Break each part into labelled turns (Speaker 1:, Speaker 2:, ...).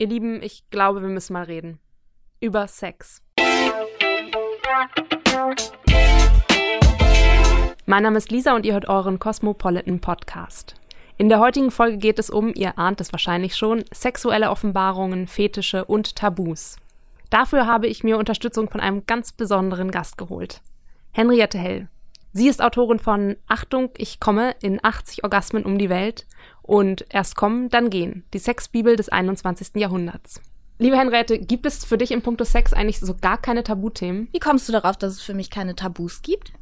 Speaker 1: Ihr Lieben, ich glaube, wir müssen mal reden. Über Sex. Mein Name ist Lisa und ihr hört euren Cosmopolitan Podcast. In der heutigen Folge geht es um, ihr ahnt es wahrscheinlich schon, sexuelle Offenbarungen, Fetische und Tabus. Dafür habe ich mir Unterstützung von einem ganz besonderen Gast geholt. Henriette Hell. Sie ist Autorin von Achtung, ich komme in 80 Orgasmen um die Welt und Erst kommen, dann gehen. Die Sexbibel des 21. Jahrhunderts. Liebe Henriette, gibt es für dich im Punkto Sex eigentlich so gar keine Tabuthemen?
Speaker 2: Wie kommst du darauf, dass es für mich keine Tabus gibt?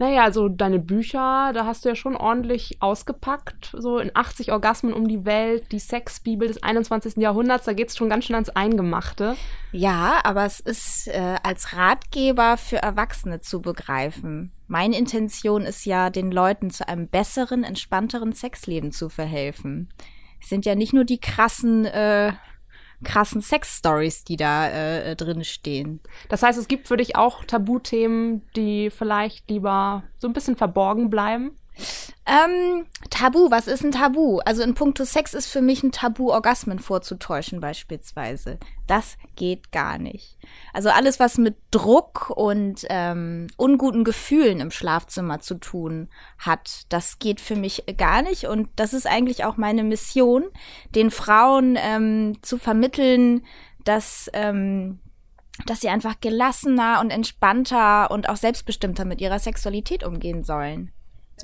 Speaker 1: Naja, also deine Bücher, da hast du ja schon ordentlich ausgepackt. So in 80 Orgasmen um die Welt, die Sexbibel des 21. Jahrhunderts, da geht es schon ganz schön ans Eingemachte.
Speaker 2: Ja, aber es ist äh, als Ratgeber für Erwachsene zu begreifen. Meine Intention ist ja, den Leuten zu einem besseren, entspannteren Sexleben zu verhelfen. Es sind ja nicht nur die krassen äh, krassen Sex-Stories, die da äh, drin stehen.
Speaker 1: Das heißt, es gibt für dich auch Tabuthemen, die vielleicht lieber so ein bisschen verborgen bleiben?
Speaker 2: Ähm, Tabu, was ist ein Tabu? Also in puncto Sex ist für mich ein Tabu, Orgasmen vorzutäuschen beispielsweise. Das geht gar nicht. Also alles, was mit Druck und ähm, unguten Gefühlen im Schlafzimmer zu tun hat, das geht für mich gar nicht. Und das ist eigentlich auch meine Mission, den Frauen ähm, zu vermitteln, dass ähm, dass sie einfach gelassener und entspannter und auch selbstbestimmter mit ihrer Sexualität umgehen sollen.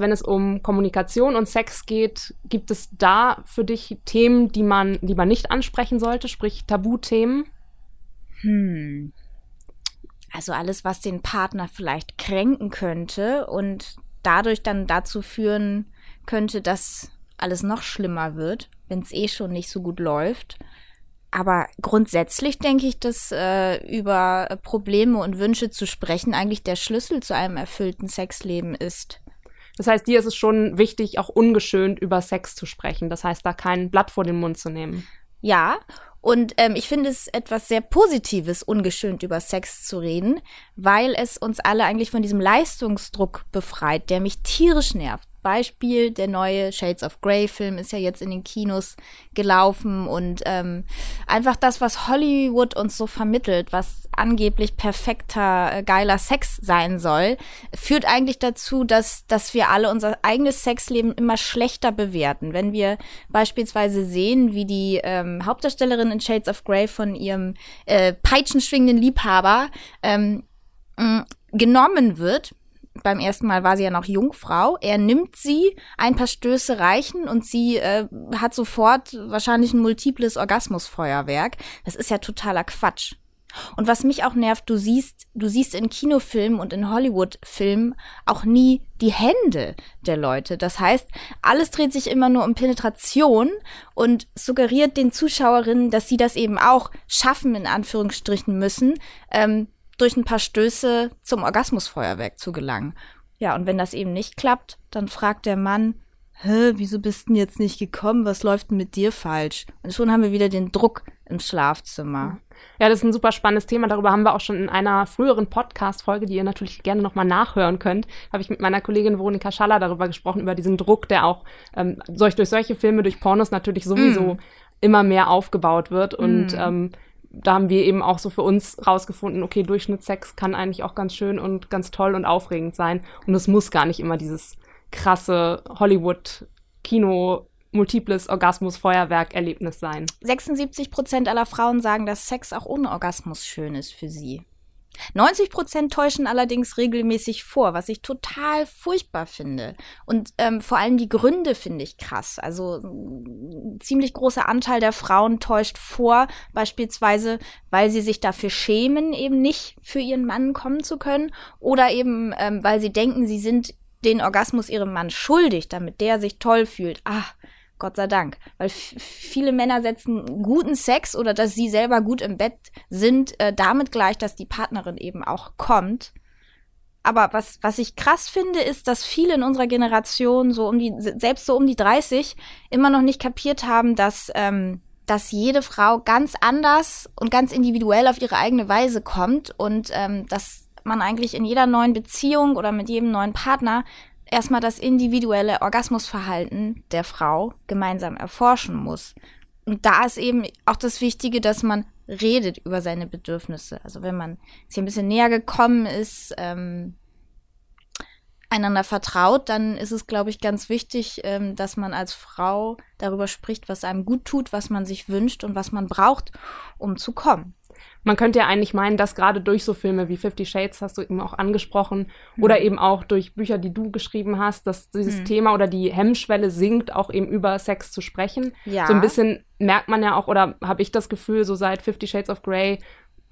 Speaker 1: Wenn es um Kommunikation und Sex geht, gibt es da für dich Themen, die man lieber nicht ansprechen sollte, sprich Tabuthemen?
Speaker 2: Hm. Also alles, was den Partner vielleicht kränken könnte und dadurch dann dazu führen könnte, dass alles noch schlimmer wird, wenn es eh schon nicht so gut läuft. Aber grundsätzlich denke ich, dass äh, über Probleme und Wünsche zu sprechen eigentlich der Schlüssel zu einem erfüllten Sexleben ist.
Speaker 1: Das heißt, dir ist es schon wichtig, auch ungeschönt über Sex zu sprechen. Das heißt, da kein Blatt vor den Mund zu nehmen.
Speaker 2: Ja, und ähm, ich finde es etwas sehr Positives, ungeschönt über Sex zu reden, weil es uns alle eigentlich von diesem Leistungsdruck befreit, der mich tierisch nervt. Beispiel, der neue Shades of Grey Film ist ja jetzt in den Kinos gelaufen und ähm, einfach das, was Hollywood uns so vermittelt, was angeblich perfekter, äh, geiler Sex sein soll, führt eigentlich dazu, dass, dass wir alle unser eigenes Sexleben immer schlechter bewerten. Wenn wir beispielsweise sehen, wie die ähm, Hauptdarstellerin in Shades of Grey von ihrem äh, peitschenschwingenden Liebhaber ähm, genommen wird, beim ersten Mal war sie ja noch Jungfrau. Er nimmt sie, ein paar Stöße reichen und sie äh, hat sofort wahrscheinlich ein multiples Orgasmusfeuerwerk. Das ist ja totaler Quatsch. Und was mich auch nervt, du siehst, du siehst in Kinofilmen und in Hollywood-Filmen auch nie die Hände der Leute. Das heißt, alles dreht sich immer nur um Penetration und suggeriert den Zuschauerinnen, dass sie das eben auch schaffen, in Anführungsstrichen müssen, ähm, durch ein paar Stöße zum Orgasmusfeuerwerk zu gelangen. Ja, und wenn das eben nicht klappt, dann fragt der Mann, Hä, wieso bist denn jetzt nicht gekommen? Was läuft denn mit dir falsch? Und schon haben wir wieder den Druck im Schlafzimmer.
Speaker 1: Ja, das ist ein super spannendes Thema. Darüber haben wir auch schon in einer früheren Podcast-Folge, die ihr natürlich gerne nochmal nachhören könnt, habe ich mit meiner Kollegin Veronika Schaller darüber gesprochen, über diesen Druck, der auch ähm, durch, durch solche Filme, durch Pornos natürlich sowieso mm. immer mehr aufgebaut wird. Und mm. ähm, da haben wir eben auch so für uns rausgefunden, okay, Durchschnittssex kann eigentlich auch ganz schön und ganz toll und aufregend sein. Und es muss gar nicht immer dieses krasse Hollywood-Kino multiples Orgasmus-Feuerwerk-Erlebnis sein.
Speaker 2: 76 Prozent aller Frauen sagen, dass Sex auch ohne Orgasmus schön ist für sie. 90 Prozent täuschen allerdings regelmäßig vor, was ich total furchtbar finde. Und ähm, vor allem die Gründe finde ich krass. Also ein ziemlich großer Anteil der Frauen täuscht vor, beispielsweise, weil sie sich dafür schämen, eben nicht für ihren Mann kommen zu können, oder eben ähm, weil sie denken, sie sind den Orgasmus ihrem Mann schuldig, damit der sich toll fühlt. Ah, Gott sei Dank. Weil viele Männer setzen guten Sex oder dass sie selber gut im Bett sind, äh, damit gleich, dass die Partnerin eben auch kommt. Aber was, was ich krass finde, ist, dass viele in unserer Generation, so um die, selbst so um die 30, immer noch nicht kapiert haben, dass, ähm, dass jede Frau ganz anders und ganz individuell auf ihre eigene Weise kommt und ähm, dass man eigentlich in jeder neuen Beziehung oder mit jedem neuen Partner erstmal das individuelle Orgasmusverhalten der Frau gemeinsam erforschen muss. und da ist eben auch das Wichtige, dass man redet über seine Bedürfnisse. Also wenn man sich ein bisschen näher gekommen ist, ähm, einander vertraut, dann ist es, glaube ich, ganz wichtig, ähm, dass man als Frau darüber spricht, was einem gut tut, was man sich wünscht und was man braucht, um zu kommen.
Speaker 1: Man könnte ja eigentlich meinen, dass gerade durch so Filme wie Fifty Shades hast du eben auch angesprochen mhm. oder eben auch durch Bücher, die du geschrieben hast, dass dieses mhm. Thema oder die Hemmschwelle sinkt, auch eben über Sex zu sprechen. Ja. So ein bisschen merkt man ja auch oder habe ich das Gefühl, so seit Fifty Shades of Grey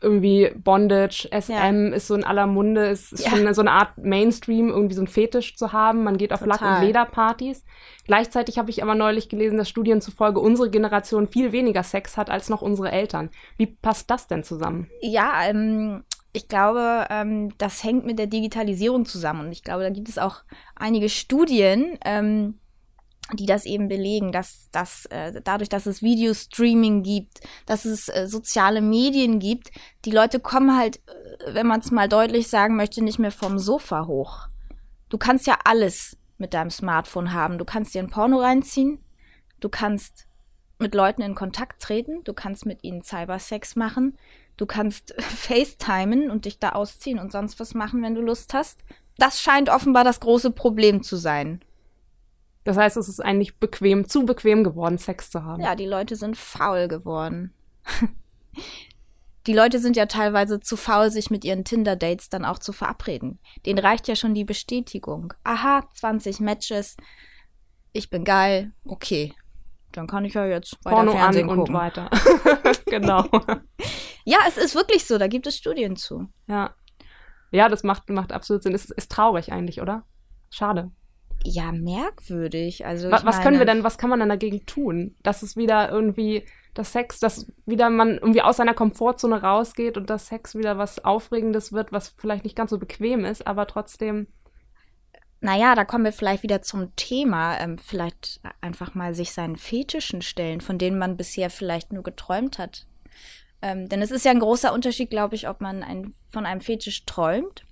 Speaker 1: irgendwie Bondage, SM ja. ist so in aller Munde, ist, ist ja. schon so eine Art Mainstream, irgendwie so ein Fetisch zu haben. Man geht auf Total. Lack- und Lederpartys. Gleichzeitig habe ich aber neulich gelesen, dass Studien zufolge unsere Generation viel weniger Sex hat als noch unsere Eltern. Wie passt das denn zusammen?
Speaker 2: Ja, ähm, ich glaube, ähm, das hängt mit der Digitalisierung zusammen. Und ich glaube, da gibt es auch einige Studien, ähm, die das eben belegen, dass, dass äh, dadurch, dass es Videostreaming gibt, dass es äh, soziale Medien gibt, die Leute kommen halt, äh, wenn man es mal deutlich sagen möchte, nicht mehr vom Sofa hoch. Du kannst ja alles mit deinem Smartphone haben. Du kannst dir ein Porno reinziehen, du kannst mit Leuten in Kontakt treten, du kannst mit ihnen Cybersex machen, du kannst FaceTimen und dich da ausziehen und sonst was machen, wenn du Lust hast. Das scheint offenbar das große Problem zu sein
Speaker 1: das heißt, es ist eigentlich bequem, zu bequem geworden, Sex zu haben.
Speaker 2: Ja, die Leute sind faul geworden. die Leute sind ja teilweise zu faul, sich mit ihren Tinder-Dates dann auch zu verabreden. Denen reicht ja schon die Bestätigung. Aha, 20 Matches. Ich bin geil. Okay. Dann kann ich ja jetzt weiter Porno Fernsehen an gucken. und weiter.
Speaker 1: genau.
Speaker 2: ja, es ist wirklich so. Da gibt es Studien zu.
Speaker 1: Ja. Ja, das macht, macht absolut Sinn. Es ist traurig eigentlich, oder? Schade
Speaker 2: ja merkwürdig. Also
Speaker 1: was, was können wir denn, was kann man denn dagegen tun? Dass es wieder irgendwie das Sex, dass wieder man irgendwie aus seiner Komfortzone rausgeht und das Sex wieder was Aufregendes wird, was vielleicht nicht ganz so bequem ist, aber trotzdem.
Speaker 2: Naja, da kommen wir vielleicht wieder zum Thema. Ähm, vielleicht einfach mal sich seinen Fetischen stellen, von denen man bisher vielleicht nur geträumt hat. Ähm, denn es ist ja ein großer Unterschied, glaube ich, ob man ein, von einem Fetisch träumt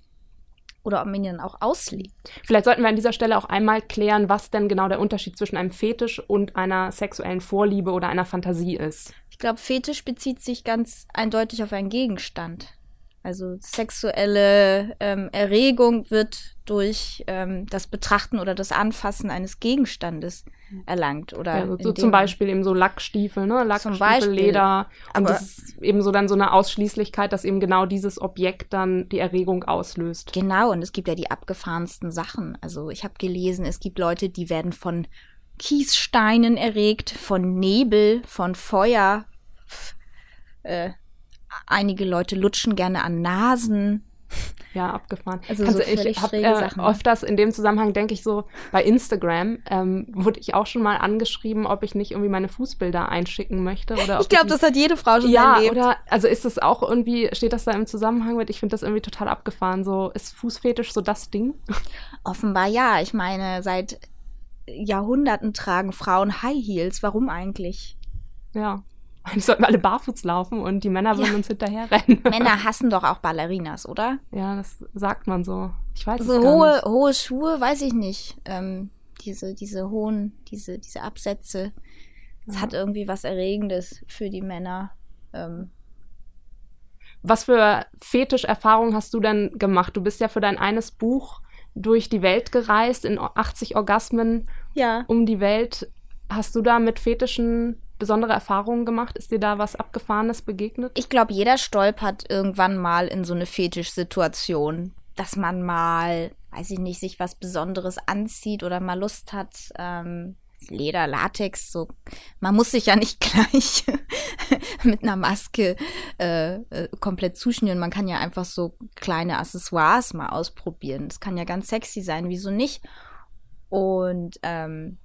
Speaker 2: oder ob man ihn dann auch auslegt.
Speaker 1: Vielleicht sollten wir an dieser Stelle auch einmal klären, was denn genau der Unterschied zwischen einem Fetisch und einer sexuellen Vorliebe oder einer Fantasie ist.
Speaker 2: Ich glaube, Fetisch bezieht sich ganz eindeutig auf einen Gegenstand. Also sexuelle ähm, Erregung wird durch ähm, das Betrachten oder das Anfassen eines Gegenstandes erlangt. Oder
Speaker 1: ja, so, so zum Beispiel eben so Lackstiefel, ne? Lackstiefel, Leder. Und das ist eben so dann so eine Ausschließlichkeit, dass eben genau dieses Objekt dann die Erregung auslöst.
Speaker 2: Genau, und es gibt ja die abgefahrensten Sachen. Also ich habe gelesen, es gibt Leute, die werden von Kiessteinen erregt, von Nebel, von Feuer. Äh, einige Leute lutschen gerne an Nasen.
Speaker 1: Ja, abgefahren. Also, also so ich habe äh, oft das in dem Zusammenhang denke ich so bei Instagram ähm, wurde ich auch schon mal angeschrieben, ob ich nicht irgendwie meine Fußbilder einschicken möchte oder
Speaker 2: Ich glaube, das hat jede Frau schon
Speaker 1: ja,
Speaker 2: erlebt.
Speaker 1: oder also ist das auch irgendwie steht das da im Zusammenhang mit? Ich finde das irgendwie total abgefahren. So ist Fußfetisch so das Ding?
Speaker 2: Offenbar ja. Ich meine, seit Jahrhunderten tragen Frauen High Heels. Warum eigentlich?
Speaker 1: Ja. Eigentlich sollten wir alle barfuß laufen und die Männer würden ja. uns hinterher rennen.
Speaker 2: Männer hassen doch auch Ballerinas, oder?
Speaker 1: Ja, das sagt man so. Ich weiß
Speaker 2: so
Speaker 1: es
Speaker 2: gar hohe,
Speaker 1: nicht.
Speaker 2: hohe Schuhe, weiß ich nicht. Ähm, diese, diese hohen, diese, diese Absätze. Es ja. hat irgendwie was Erregendes für die Männer. Ähm.
Speaker 1: Was für Fetischerfahrungen hast du denn gemacht? Du bist ja für dein eines Buch durch die Welt gereist, in 80 Orgasmen
Speaker 2: ja.
Speaker 1: um die Welt. Hast du da mit Fetischen besondere Erfahrungen gemacht? Ist dir da was Abgefahrenes begegnet?
Speaker 2: Ich glaube, jeder stolpert irgendwann mal in so eine Fetischsituation, dass man mal, weiß ich nicht, sich was Besonderes anzieht oder mal Lust hat. Ähm, Leder, Latex, so. Man muss sich ja nicht gleich mit einer Maske äh, äh, komplett zuschnüren. Man kann ja einfach so kleine Accessoires mal ausprobieren. Das kann ja ganz sexy sein, wieso nicht? Und ähm,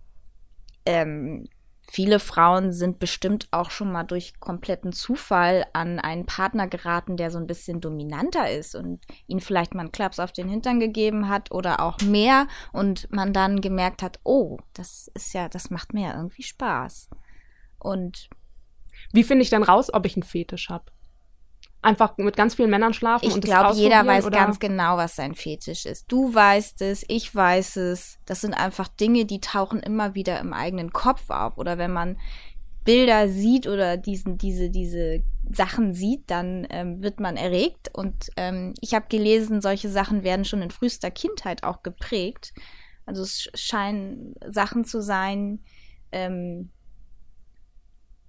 Speaker 2: ähm, Viele Frauen sind bestimmt auch schon mal durch kompletten Zufall an einen Partner geraten, der so ein bisschen dominanter ist und ihnen vielleicht mal einen Klaps auf den Hintern gegeben hat oder auch mehr und man dann gemerkt hat, oh, das ist ja, das macht mir ja irgendwie Spaß. Und
Speaker 1: wie finde ich dann raus, ob ich einen Fetisch habe? Einfach mit ganz vielen Männern schlafen.
Speaker 2: Ich glaube, jeder weiß oder? ganz genau, was sein Fetisch ist. Du weißt es, ich weiß es. Das sind einfach Dinge, die tauchen immer wieder im eigenen Kopf auf. Oder wenn man Bilder sieht oder diesen, diese, diese Sachen sieht, dann ähm, wird man erregt. Und ähm, ich habe gelesen, solche Sachen werden schon in frühester Kindheit auch geprägt. Also es scheinen Sachen zu sein, ähm,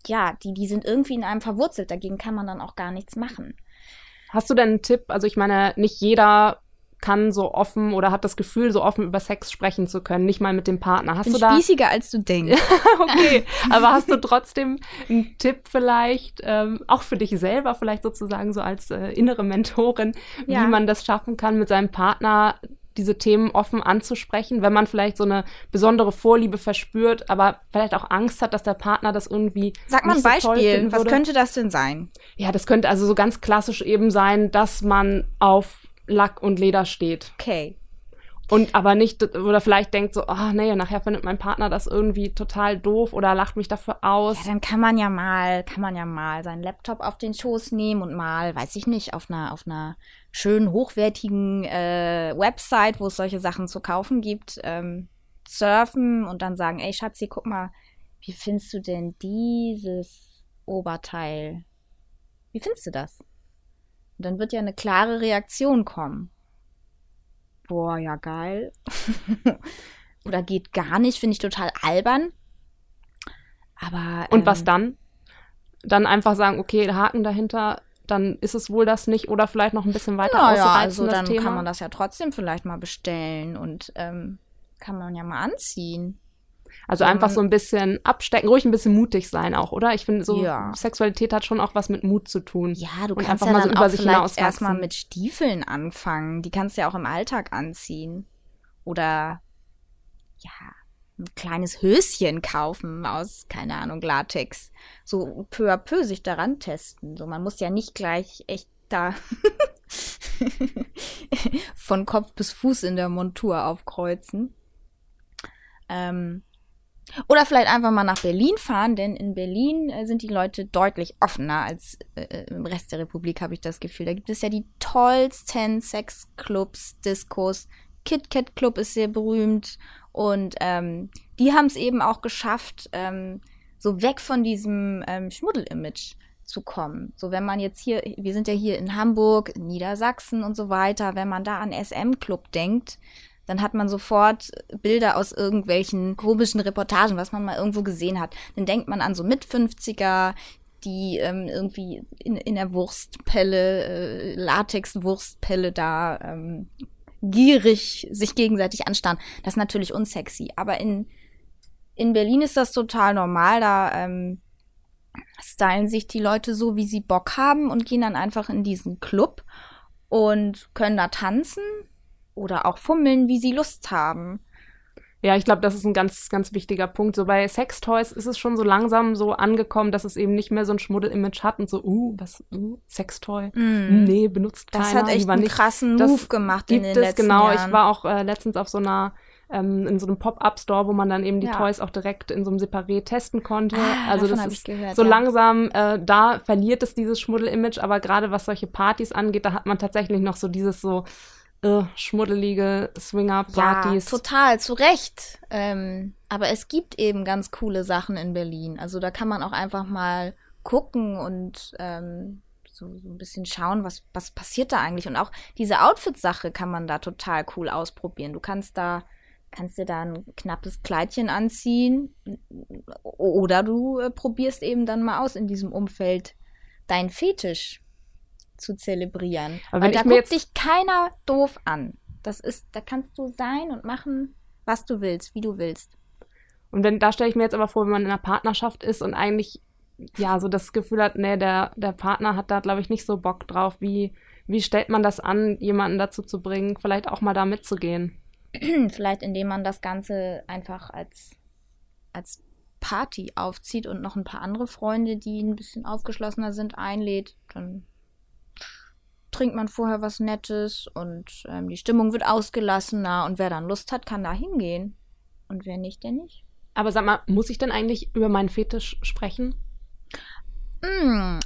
Speaker 2: ja, die, die sind irgendwie in einem verwurzelt. Dagegen kann man dann auch gar nichts machen.
Speaker 1: Hast du denn einen Tipp? Also ich meine, nicht jeder kann so offen oder hat das Gefühl, so offen über Sex sprechen zu können, nicht mal mit dem Partner. Hast
Speaker 2: Bin
Speaker 1: du da
Speaker 2: spießiger als du denkst.
Speaker 1: okay, aber hast du trotzdem einen Tipp vielleicht, ähm, auch für dich selber vielleicht sozusagen so als äh, innere Mentorin,
Speaker 2: Ja.
Speaker 1: wie man das schaffen kann, mit seinem Partner diese Themen offen anzusprechen, wenn man vielleicht so eine besondere Vorliebe verspürt, aber vielleicht auch Angst hat, dass der Partner das irgendwie
Speaker 2: Sag mal ein
Speaker 1: so
Speaker 2: Beispiel.
Speaker 1: finden
Speaker 2: Was könnte das denn sein?
Speaker 1: Ja, das könnte also so ganz klassisch eben sein, dass man auf Lack und Leder steht.
Speaker 2: Okay.
Speaker 1: Und aber nicht, oder vielleicht denkt so, ah nee, nachher findet mein Partner das irgendwie total doof oder lacht mich dafür aus.
Speaker 2: Ja, dann kann man ja mal, kann man ja mal seinen Laptop auf den Schoß nehmen und mal, weiß ich nicht, auf einer, auf einer schönen, hochwertigen äh, Website, wo es solche Sachen zu kaufen gibt, ähm, surfen und dann sagen, ey Schatzi, guck mal, wie findest du denn dieses Oberteil? Wie findest du das? Und dann wird ja eine klare Reaktion kommen. Boah, ja geil. Oder geht gar nicht, finde ich total albern. Aber
Speaker 1: Und was
Speaker 2: ähm,
Speaker 1: dann? Dann einfach sagen, okay, Haken dahinter, dann ist es wohl das nicht oder vielleicht noch ein bisschen weiter
Speaker 2: Naja,
Speaker 1: ausreizen,
Speaker 2: also dann
Speaker 1: Thema.
Speaker 2: kann man das ja trotzdem vielleicht mal bestellen und ähm, kann man ja mal anziehen.
Speaker 1: also
Speaker 2: so
Speaker 1: einfach
Speaker 2: ein-
Speaker 1: so ein bisschen abstecken, ruhig ein bisschen mutig sein auch, oder? Ich finde, so
Speaker 2: Ja.
Speaker 1: Sexualität hat schon auch was mit Mut zu tun.
Speaker 2: Ja, du
Speaker 1: Und
Speaker 2: kannst
Speaker 1: einfach
Speaker 2: ja
Speaker 1: mal so über
Speaker 2: auch
Speaker 1: sich hinauswachsen.
Speaker 2: erstmal mit Stiefeln anfangen. Die kannst du ja auch im Alltag anziehen. Oder ja, ein kleines Höschen kaufen aus, keine Ahnung, Latex. So peu à peu sich daran testen. So, man muss ja nicht gleich echt da von Kopf bis Fuß in der Montur aufkreuzen. Ähm, oder vielleicht einfach mal nach Berlin fahren, denn in Berlin äh, sind die Leute deutlich offener als äh, im Rest der Republik, habe ich das Gefühl. Da gibt es ja die tollsten Sexclubs, Diskos. Kit Kat Club ist sehr berühmt und ähm, die haben es eben auch geschafft, ähm, so weg von diesem ähm, Schmuddel-Image zu kommen. So, wenn man jetzt hier, wir sind ja hier in Hamburg, in Niedersachsen und so weiter, wenn man da an SM-Club denkt, dann hat man sofort Bilder aus irgendwelchen komischen Reportagen, was man mal irgendwo gesehen hat. Dann denkt man an so Mit-50er, die ähm, irgendwie in, in der Wurstpelle, äh, Latex-Wurstpelle da ähm, gierig sich gegenseitig anstarren. Das ist natürlich unsexy. Aber in, in Berlin ist das total normal. Da ähm, stylen sich die Leute so, wie sie Bock haben und gehen dann einfach in diesen Club und können da tanzen oder auch fummeln, wie sie Lust haben.
Speaker 1: Ja, ich glaube, das ist ein ganz, ganz wichtiger Punkt. So bei Sextoys ist es schon so langsam so angekommen, dass es eben nicht mehr so ein Schmuddel-Image hat und so, uh, was, uh, Sextoy? Nee, benutzt
Speaker 2: Das
Speaker 1: keiner.
Speaker 2: hat echt einen
Speaker 1: nicht.
Speaker 2: krassen
Speaker 1: Das
Speaker 2: Move gemacht in den
Speaker 1: es,
Speaker 2: letzten
Speaker 1: genau.
Speaker 2: Jahren.
Speaker 1: Ich war auch äh, letztens auf so einer, ähm, in so einem Pop-Up-Store, wo man dann eben die
Speaker 2: Ja.
Speaker 1: Toys auch direkt in so einem Separé testen konnte.
Speaker 2: Ah,
Speaker 1: also das ist
Speaker 2: gehört,
Speaker 1: so
Speaker 2: ja.
Speaker 1: langsam, äh, da verliert es dieses Schmuddel-Image, aber gerade was solche Partys angeht, da hat man tatsächlich noch so dieses so äh, schmuddelige Swinger-Partys.
Speaker 2: Ja, total, zu Recht. Ähm, aber es gibt eben ganz coole Sachen in Berlin. Also da kann man auch einfach mal gucken und ähm, so, so ein bisschen schauen, was, was passiert da eigentlich. Und auch diese Outfit-Sache kann man da total cool ausprobieren. Du kannst da, kannst dir da ein knappes Kleidchen anziehen oder du äh, probierst eben dann mal aus in diesem Umfeld deinen Fetisch zu zelebrieren.
Speaker 1: Aber
Speaker 2: Weil da guckt dich keiner doof an. Das ist, da kannst du sein und machen, was du willst, wie du willst.
Speaker 1: Und wenn, da stelle ich mir jetzt aber vor, wenn man in einer Partnerschaft ist und eigentlich, ja, so das Gefühl hat, nee, der, der Partner hat da, glaube ich, nicht so Bock drauf. Wie, wie stellt man das an, jemanden dazu zu bringen, vielleicht auch mal da mitzugehen?
Speaker 2: Vielleicht indem man das Ganze einfach als, als Party aufzieht und noch ein paar andere Freunde, die ein bisschen aufgeschlossener sind, einlädt. Dann trinkt man vorher was Nettes und ähm, die Stimmung wird ausgelassener und wer dann Lust hat, kann da hingehen. Und wer nicht, der nicht.
Speaker 1: Aber sag mal, muss ich denn eigentlich über meinen Fetisch sprechen?
Speaker 2: Hm,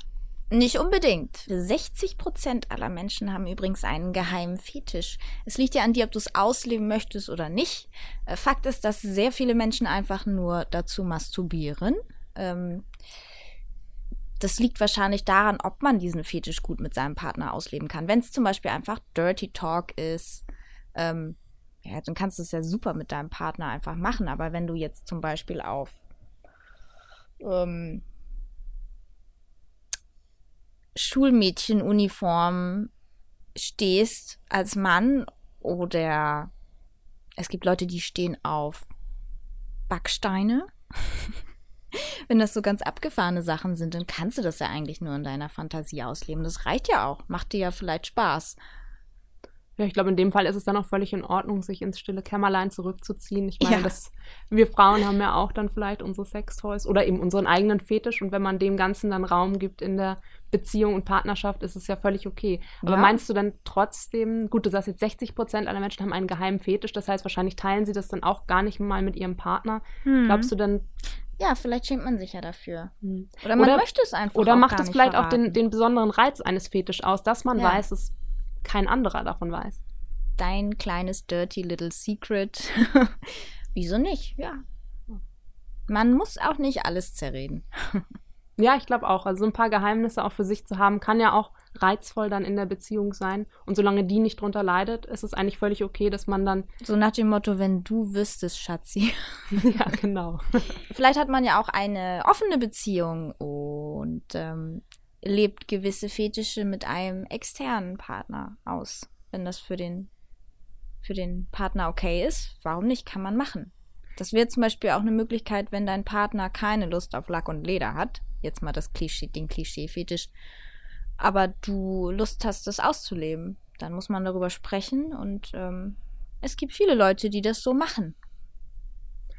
Speaker 2: nicht unbedingt. 60 Prozent aller Menschen haben übrigens einen geheimen Fetisch. Es liegt ja an dir, ob du es ausleben möchtest oder nicht. Äh, Fakt ist, dass sehr viele Menschen einfach nur dazu masturbieren. Ähm, das liegt wahrscheinlich daran, ob man diesen Fetisch gut mit seinem Partner ausleben kann. Wenn es zum Beispiel einfach Dirty Talk ist, ähm, ja, dann kannst du es ja super mit deinem Partner einfach machen. Aber wenn du jetzt zum Beispiel auf ähm, Schulmädchenuniform stehst als Mann oder es gibt Leute, die stehen auf Backsteine. Wenn das so ganz abgefahrene Sachen sind, dann kannst du das ja eigentlich nur in deiner Fantasie ausleben. Das reicht ja auch. Macht dir ja vielleicht Spaß.
Speaker 1: Ja, ich glaube, in dem Fall ist es dann auch völlig in Ordnung, sich ins stille Kämmerlein zurückzuziehen. Ich meine, ja. dass wir Frauen haben ja auch dann vielleicht unsere Sextoys oder eben unseren eigenen Fetisch und wenn man dem Ganzen dann Raum gibt in der Beziehung und Partnerschaft, ist es ja völlig okay. Aber ja. meinst du dann trotzdem, gut, du sagst jetzt 60 Prozent aller Menschen haben einen geheimen Fetisch, das heißt, wahrscheinlich teilen sie das dann auch gar nicht mal mit ihrem Partner. Hm. Glaubst du dann,
Speaker 2: ja, vielleicht schämt man sich ja dafür. Hm. Oder man oder, möchte es einfach.
Speaker 1: Oder macht es vielleicht verraten. auch den, den besonderen Reiz eines Fetisch aus, dass man ja. weiß, dass kein anderer davon weiß.
Speaker 2: Dein kleines dirty little secret. Wieso nicht? Ja. Man muss auch nicht alles zerreden.
Speaker 1: Ja, ich glaube auch. Also so ein paar Geheimnisse auch für sich zu haben, kann ja auch reizvoll dann in der Beziehung sein. Und solange die nicht drunter leidet, ist es eigentlich völlig okay, dass man dann.
Speaker 2: So nach dem Motto, wenn du wüsstest, Schatzi.
Speaker 1: ja, genau.
Speaker 2: Vielleicht hat man ja auch eine offene Beziehung und ähm, lebt gewisse Fetische mit einem externen Partner aus. Wenn das für den, für den Partner okay ist, warum nicht? Kann man machen. Das wäre zum Beispiel auch eine Möglichkeit, wenn dein Partner keine Lust auf Lack und Leder hat. Jetzt mal das Klischee, den Klischee-Fetisch. Aber du Lust hast, das auszuleben. Dann muss man darüber sprechen und ähm, es gibt viele Leute, die das so machen.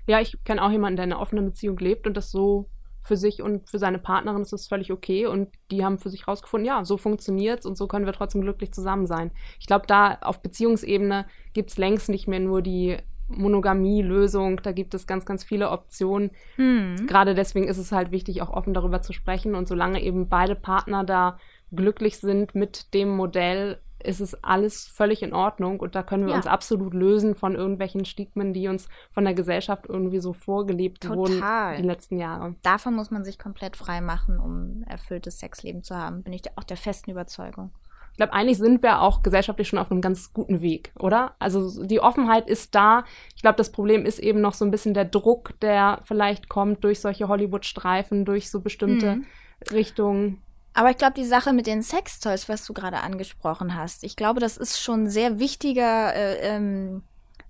Speaker 1: Ja, ich kenne auch jemanden, der in einer offenen Beziehung lebt und das so für sich und für seine Partnerin ist das völlig okay und die haben für sich rausgefunden, ja, so funktioniert's und so können wir trotzdem glücklich zusammen sein. Ich glaube, da auf Beziehungsebene gibt es längst nicht mehr nur die Monogamie-Lösung, da gibt es ganz, ganz viele Optionen. Hm. Gerade deswegen ist es halt wichtig, auch offen darüber zu sprechen und solange eben beide Partner da glücklich sind mit dem Modell, ist es alles völlig in Ordnung und da können wir ja. uns absolut lösen von irgendwelchen Stigmen, die uns von der Gesellschaft irgendwie so vorgelebt Total. wurden die letzten Jahre.
Speaker 2: Davon muss man sich komplett frei machen, um erfülltes Sexleben zu haben, bin ich auch der festen Überzeugung.
Speaker 1: Ich glaube, eigentlich sind wir auch gesellschaftlich schon auf einem ganz guten Weg, oder? Also die Offenheit ist da. Ich glaube, das Problem ist eben noch so ein bisschen der Druck, der vielleicht kommt durch solche Hollywood-Streifen, durch so bestimmte mhm. Richtungen.
Speaker 2: Aber ich glaube, die Sache mit den Sextoys, was du gerade angesprochen hast, ich glaube, das ist schon ein sehr wichtiger äh, ähm,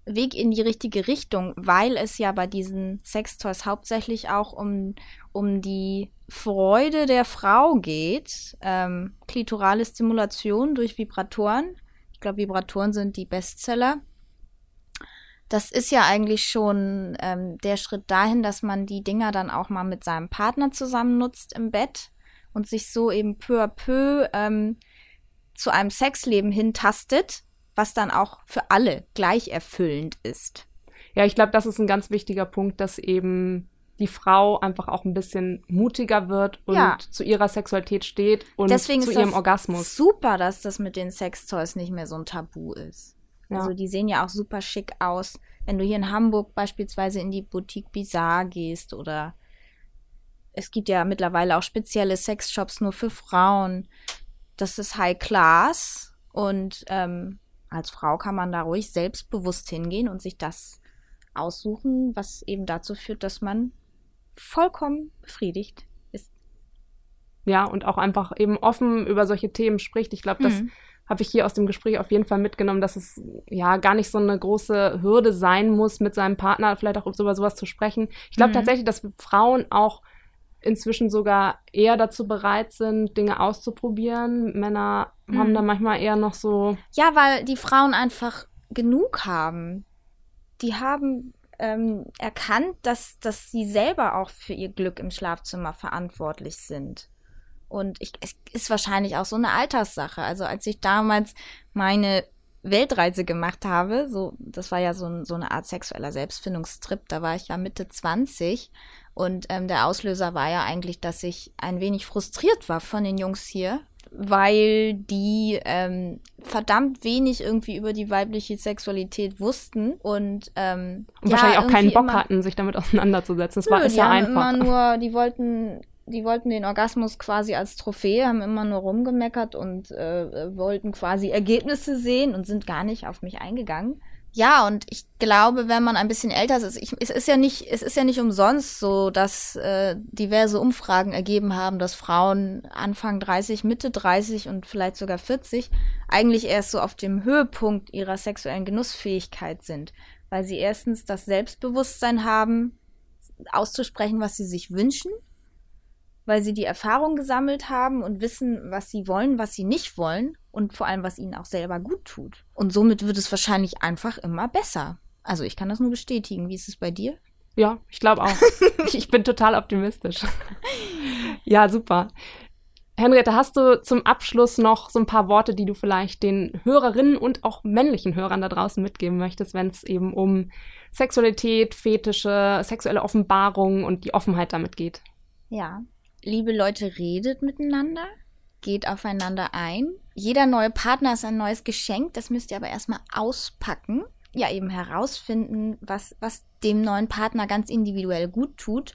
Speaker 2: Weg in die richtige Richtung, weil es ja bei diesen Sextoys hauptsächlich auch um, um die Freude der Frau geht. Ähm, klitorale Stimulation durch Vibratoren. Ich glaube, Vibratoren sind die Bestseller. Das ist ja eigentlich schon ähm, der Schritt dahin, dass man die Dinger dann auch mal mit seinem Partner zusammen nutzt im Bett und sich so eben peu à peu ähm, zu einem Sexleben hintastet, was dann auch für alle gleich erfüllend ist.
Speaker 1: Ja, ich glaube, das ist ein ganz wichtiger Punkt, dass eben die Frau einfach auch ein bisschen mutiger wird und ja. zu ihrer Sexualität steht und
Speaker 2: Deswegen
Speaker 1: zu
Speaker 2: ihrem
Speaker 1: Orgasmus.
Speaker 2: Super, dass das mit den Sextoys nicht mehr so ein Tabu ist. Ja. Also die sehen ja auch super schick aus. Wenn du hier in Hamburg beispielsweise in die Boutique Bizarre gehst oder es gibt ja mittlerweile auch spezielle Sexshops nur für Frauen. Das ist High Class und ähm, als Frau kann man da ruhig selbstbewusst hingehen und sich das aussuchen, was eben dazu führt, dass man vollkommen befriedigt ist.
Speaker 1: Ja, und auch einfach eben offen über solche Themen spricht. Ich glaube, das mhm. habe ich hier aus dem Gespräch auf jeden Fall mitgenommen, dass es ja gar nicht so eine große Hürde sein muss, mit seinem Partner vielleicht auch über sowas zu sprechen. Ich glaube mhm. tatsächlich, dass Frauen auch inzwischen sogar eher dazu bereit sind, Dinge auszuprobieren. Männer mhm. haben da manchmal eher noch so.
Speaker 2: Ja, weil die Frauen einfach genug haben. Die haben ähm, erkannt, dass, dass sie selber auch für ihr Glück im Schlafzimmer verantwortlich sind. Und ich, es ist wahrscheinlich auch so eine Alterssache. Also als ich damals meine Weltreise gemacht habe, so, das war ja so, so eine Art sexueller Selbstfindungstrip, da war ich ja Mitte 20 und ähm, der Auslöser war ja eigentlich, dass ich ein wenig frustriert war von den Jungs hier, weil die ähm, verdammt wenig irgendwie über die weibliche Sexualität wussten und, ähm,
Speaker 1: und ja, wahrscheinlich auch keinen Bock hatten, sich damit auseinanderzusetzen. Es war ist ja einfach.
Speaker 2: Immer nur, die wollten die wollten den Orgasmus quasi als Trophäe, haben immer nur rumgemeckert und äh, wollten quasi Ergebnisse sehen und sind gar nicht auf mich eingegangen. Ja, und ich glaube, wenn man ein bisschen älter ist, ich, es ist ja nicht, es ist ja nicht umsonst so, dass äh, diverse Umfragen ergeben haben, dass Frauen Anfang 30, Mitte 30 und vielleicht sogar 40 eigentlich erst so auf dem Höhepunkt ihrer sexuellen Genussfähigkeit sind, weil sie erstens das Selbstbewusstsein haben, auszusprechen, was sie sich wünschen weil sie die Erfahrung gesammelt haben und wissen, was sie wollen, was sie nicht wollen und vor allem, was ihnen auch selber gut tut. Und somit wird es wahrscheinlich einfach immer besser. Also ich kann das nur bestätigen. Wie ist es bei dir?
Speaker 1: Ja, ich glaube auch. ich bin total optimistisch. ja, super. Henriette, hast du zum Abschluss noch so ein paar Worte, die du vielleicht den Hörerinnen und auch männlichen Hörern da draußen mitgeben möchtest, wenn es eben um Sexualität, Fetische, sexuelle Offenbarung und die Offenheit damit geht?
Speaker 2: Ja, liebe Leute, redet miteinander, geht aufeinander ein. Jeder neue Partner ist ein neues Geschenk, das müsst ihr aber erstmal auspacken. Ja, eben herausfinden, was, was dem neuen Partner ganz individuell gut tut.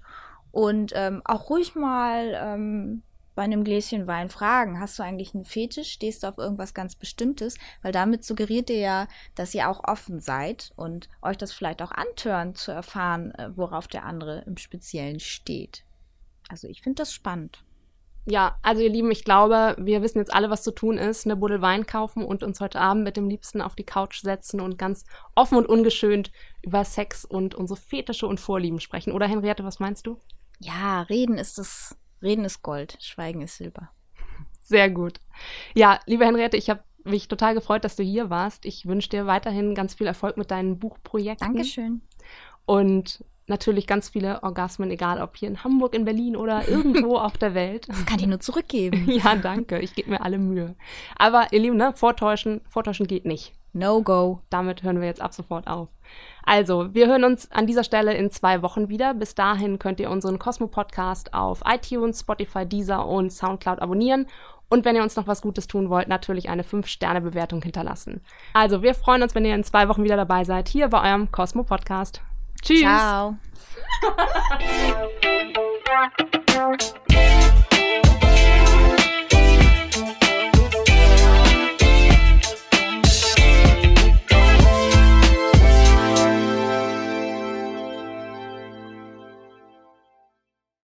Speaker 2: Und ähm, auch ruhig mal ähm, bei einem Gläschen Wein fragen, hast du eigentlich einen Fetisch? Stehst du auf irgendwas ganz Bestimmtes? Weil damit suggeriert ihr ja, dass ihr auch offen seid und euch das vielleicht auch antören, zu erfahren, äh, worauf der andere im Speziellen steht. Also ich finde das spannend.
Speaker 1: Ja, also ihr Lieben, ich glaube, wir wissen jetzt alle, was zu tun ist. Eine Buddel Wein kaufen und uns heute Abend mit dem Liebsten auf die Couch setzen und ganz offen und ungeschönt über Sex und unsere Fetische und Vorlieben sprechen. Oder Henriette, was meinst du?
Speaker 2: Ja, reden ist das, reden ist Gold, Schweigen ist Silber.
Speaker 1: Sehr gut. Ja, liebe Henriette, ich habe mich total gefreut, dass du hier warst. Ich wünsche dir weiterhin ganz viel Erfolg mit deinen Buchprojekten.
Speaker 2: Dankeschön.
Speaker 1: Und natürlich ganz viele Orgasmen, egal ob hier in Hamburg, in Berlin oder irgendwo auf der Welt.
Speaker 2: Das kann ich nur zurückgeben.
Speaker 1: ja, danke. Ich gebe mir alle Mühe. Aber ihr Lieben, ne, vortäuschen, vortäuschen geht nicht.
Speaker 2: No go.
Speaker 1: Damit hören wir jetzt ab sofort auf. Also, wir hören uns an dieser Stelle in zwei Wochen wieder. Bis dahin könnt ihr unseren Cosmo-Podcast auf iTunes, Spotify, Deezer und Soundcloud abonnieren. Und wenn ihr uns noch was Gutes tun wollt, natürlich eine 5-Sterne-Bewertung hinterlassen. Also, wir freuen uns, wenn ihr in zwei Wochen wieder dabei seid, hier bei eurem Cosmo-Podcast. Cheers.
Speaker 2: Ciao.